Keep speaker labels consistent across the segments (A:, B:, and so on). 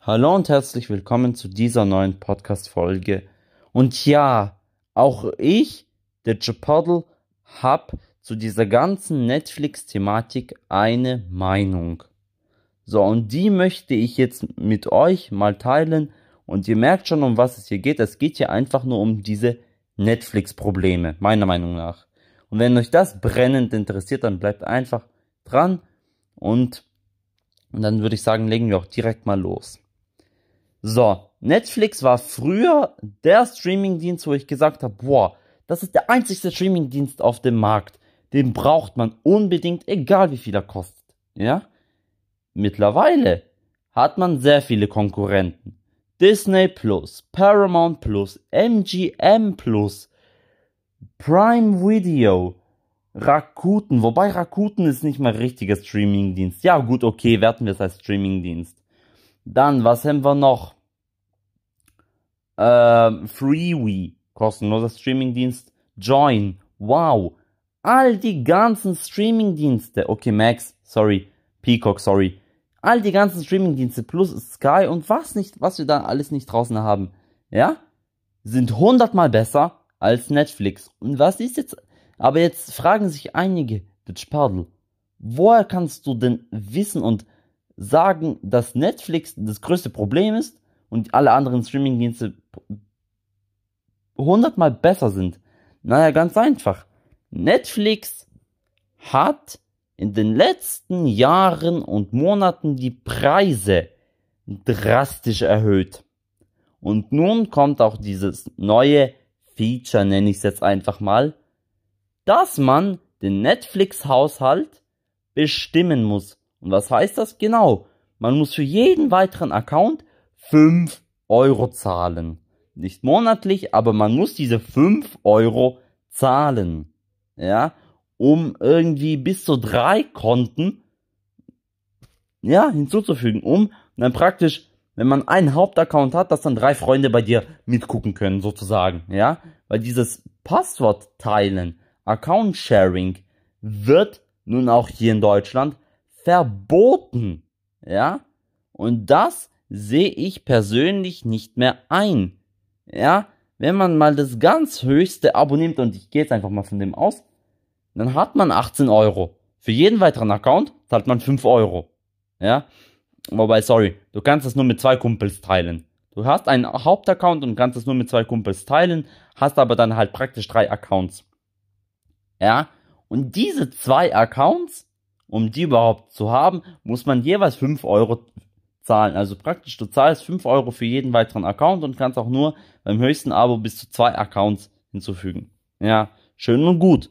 A: Hallo und herzlich willkommen zu dieser neuen Podcast-Folge. Und ja, auch ich, der Chipotle, hab zu dieser ganzen Netflix-Thematik eine Meinung. So, und die möchte ich jetzt mit euch mal teilen. Und ihr merkt schon, um was es hier geht. Es geht hier einfach nur um diese Netflix-Probleme, meiner Meinung nach. Und wenn euch das brennend interessiert, dann bleibt einfach dran. Und, und dann würde ich sagen, legen wir auch direkt mal los. So, Netflix war früher der Streamingdienst, wo ich gesagt habe, boah, das ist der einzigste Streamingdienst auf dem Markt. Den braucht man unbedingt, egal wie viel er kostet. Ja? Mittlerweile hat man sehr viele Konkurrenten. Disney Plus, Paramount Plus, MGM Plus, Prime Video, Rakuten, wobei Rakuten ist nicht mal richtiger Streamingdienst. Ja, gut, okay, werten wir es als Streamingdienst. Dann, was haben wir noch? Ähm, Freewee, kostenloser Streamingdienst. Join, wow. All die ganzen Streamingdienste. Okay, Max, sorry. Peacock, sorry. All die ganzen Streamingdienste plus Sky und was nicht, was wir da alles nicht draußen haben. Ja? Sind hundertmal besser als Netflix. Und was ist jetzt, aber jetzt fragen sich einige, Pardel, woher kannst du denn wissen und sagen, dass Netflix das größte Problem ist und alle anderen Streamingdienste hundertmal besser sind. Naja, ganz einfach. Netflix hat in den letzten Jahren und Monaten die Preise drastisch erhöht. Und nun kommt auch dieses neue Feature, nenne ich es jetzt einfach mal, dass man den Netflix-Haushalt bestimmen muss. Und was heißt das genau? Man muss für jeden weiteren Account 5 Euro zahlen. Nicht monatlich, aber man muss diese 5 Euro zahlen. Ja, um irgendwie bis zu drei Konten ja, hinzuzufügen, um dann praktisch, wenn man einen Hauptaccount hat, dass dann drei Freunde bei dir mitgucken können, sozusagen, ja, weil dieses Passwort teilen, Account Sharing, wird nun auch hier in Deutschland verboten. Ja? Und das sehe ich persönlich nicht mehr ein. Ja? Wenn man mal das ganz höchste Abo nimmt und ich gehe jetzt einfach mal von dem aus, dann hat man 18 Euro. Für jeden weiteren Account zahlt man 5 Euro. Ja? Wobei, sorry, du kannst das nur mit zwei Kumpels teilen. Du hast einen Hauptaccount und kannst es nur mit zwei Kumpels teilen, hast aber dann halt praktisch drei Accounts. Ja? Und diese zwei Accounts um die überhaupt zu haben, muss man jeweils 5 Euro zahlen. Also praktisch, du zahlst 5 Euro für jeden weiteren Account und kannst auch nur beim höchsten Abo bis zu zwei Accounts hinzufügen. Ja, schön und gut.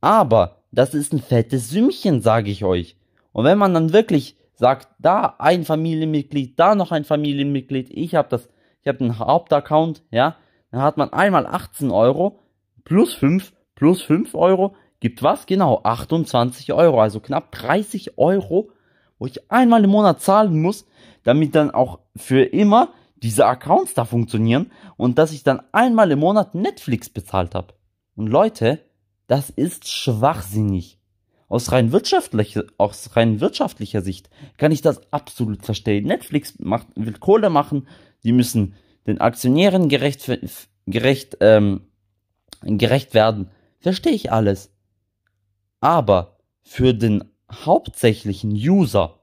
A: Aber das ist ein fettes Sümmchen, sage ich euch. Und wenn man dann wirklich sagt, da ein Familienmitglied, da noch ein Familienmitglied, ich habe das, ich habe einen Hauptaccount, ja, dann hat man einmal 18 Euro plus 5 plus 5 Euro gibt was? Genau, 28 Euro, also knapp 30 Euro, wo ich einmal im Monat zahlen muss, damit dann auch für immer diese Accounts da funktionieren und dass ich dann einmal im Monat Netflix bezahlt habe. Und Leute, das ist schwachsinnig. Aus rein, wirtschaftlicher, aus rein wirtschaftlicher Sicht kann ich das absolut verstehen. Netflix macht, will Kohle machen, die müssen den Aktionären gerecht, gerecht, ähm, gerecht werden. Verstehe ich alles. Aber für den hauptsächlichen User,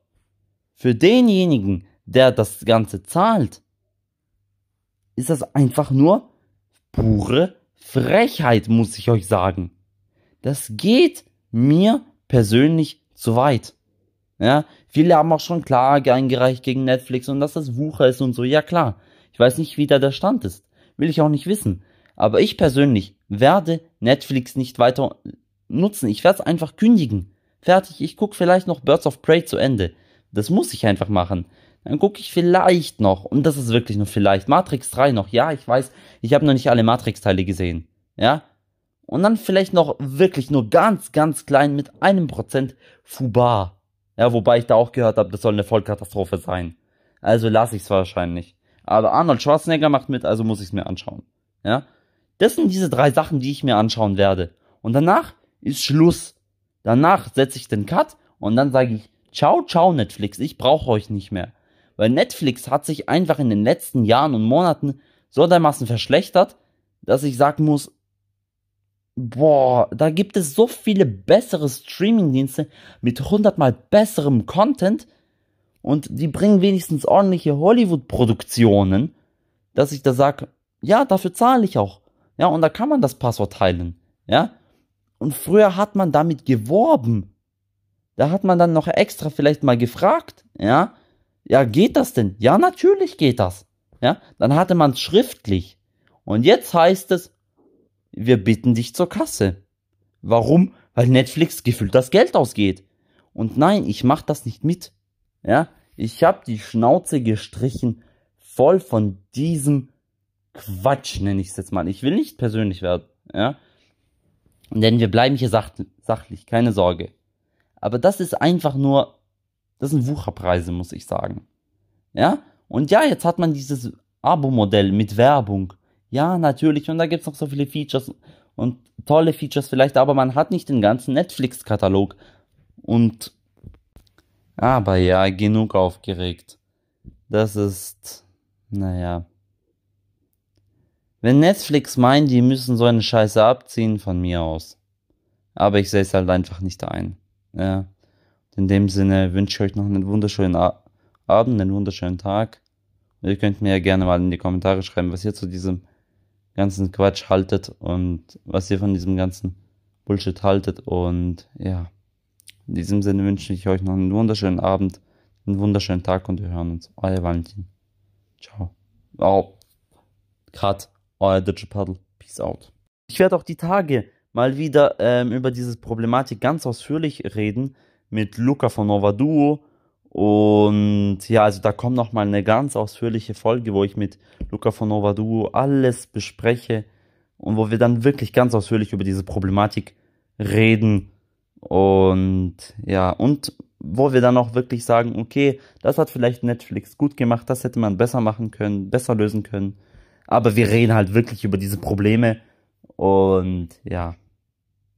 A: für denjenigen, der das Ganze zahlt, ist das einfach nur pure Frechheit, muss ich euch sagen. Das geht mir persönlich zu weit. Ja, viele haben auch schon Klage eingereicht gegen Netflix und dass das Wucher ist und so. Ja klar. Ich weiß nicht, wie da der Stand ist. Will ich auch nicht wissen. Aber ich persönlich werde Netflix nicht weiter nutzen. Ich werde es einfach kündigen. Fertig, ich gucke vielleicht noch Birds of Prey zu Ende. Das muss ich einfach machen. Dann gucke ich vielleicht noch, und das ist wirklich nur vielleicht, Matrix 3 noch. Ja, ich weiß, ich habe noch nicht alle Matrix-Teile gesehen. Ja? Und dann vielleicht noch wirklich nur ganz, ganz klein mit einem Prozent Fubar. Ja, wobei ich da auch gehört habe, das soll eine Vollkatastrophe sein. Also lasse ich es wahrscheinlich. Aber Arnold Schwarzenegger macht mit, also muss ich es mir anschauen. Ja? Das sind diese drei Sachen, die ich mir anschauen werde. Und danach ist Schluss. Danach setze ich den Cut und dann sage ich, ciao, ciao Netflix, ich brauche euch nicht mehr. Weil Netflix hat sich einfach in den letzten Jahren und Monaten so dermaßen verschlechtert, dass ich sagen muss, boah, da gibt es so viele bessere Streamingdienste mit hundertmal besserem Content und die bringen wenigstens ordentliche Hollywood-Produktionen, dass ich da sage, ja, dafür zahle ich auch. Ja, und da kann man das Passwort teilen. Ja, und früher hat man damit geworben. Da hat man dann noch extra vielleicht mal gefragt, ja, ja, geht das denn? Ja, natürlich geht das. Ja, dann hatte man es schriftlich. Und jetzt heißt es, wir bitten dich zur Kasse. Warum? Weil Netflix gefühlt das Geld ausgeht. Und nein, ich mach das nicht mit. Ja, ich hab die Schnauze gestrichen voll von diesem Quatsch, nenne ich es jetzt mal. Ich will nicht persönlich werden, ja. Denn wir bleiben hier sach sachlich, keine Sorge. Aber das ist einfach nur, das sind Wucherpreise, muss ich sagen. Ja? Und ja, jetzt hat man dieses Abo-Modell mit Werbung. Ja, natürlich. Und da gibt's noch so viele Features und tolle Features vielleicht, aber man hat nicht den ganzen Netflix-Katalog. Und aber ja, genug aufgeregt. Das ist, naja. Wenn Netflix meint, die müssen so eine Scheiße abziehen, von mir aus. Aber ich sehe es halt einfach nicht ein. Ja. In dem Sinne wünsche ich euch noch einen wunderschönen Abend, einen wunderschönen Tag. Und ihr könnt mir ja gerne mal in die Kommentare schreiben, was ihr zu diesem ganzen Quatsch haltet und was ihr von diesem ganzen Bullshit haltet. Und ja, in diesem Sinne wünsche ich euch noch einen wunderschönen Abend, einen wunderschönen Tag und wir hören uns. Euer Valentin. Ciao. Oh, Cut. Euer Digital. Peace out. Ich werde auch die Tage mal wieder ähm, über diese Problematik ganz ausführlich reden mit Luca von Nova Duo. Und ja, also da kommt noch mal eine ganz ausführliche Folge, wo ich mit Luca von Nova Duo alles bespreche und wo wir dann wirklich ganz ausführlich über diese Problematik reden. Und ja, und wo wir dann auch wirklich sagen, okay, das hat vielleicht Netflix gut gemacht, das hätte man besser machen können, besser lösen können. Aber wir reden halt wirklich über diese Probleme. Und ja,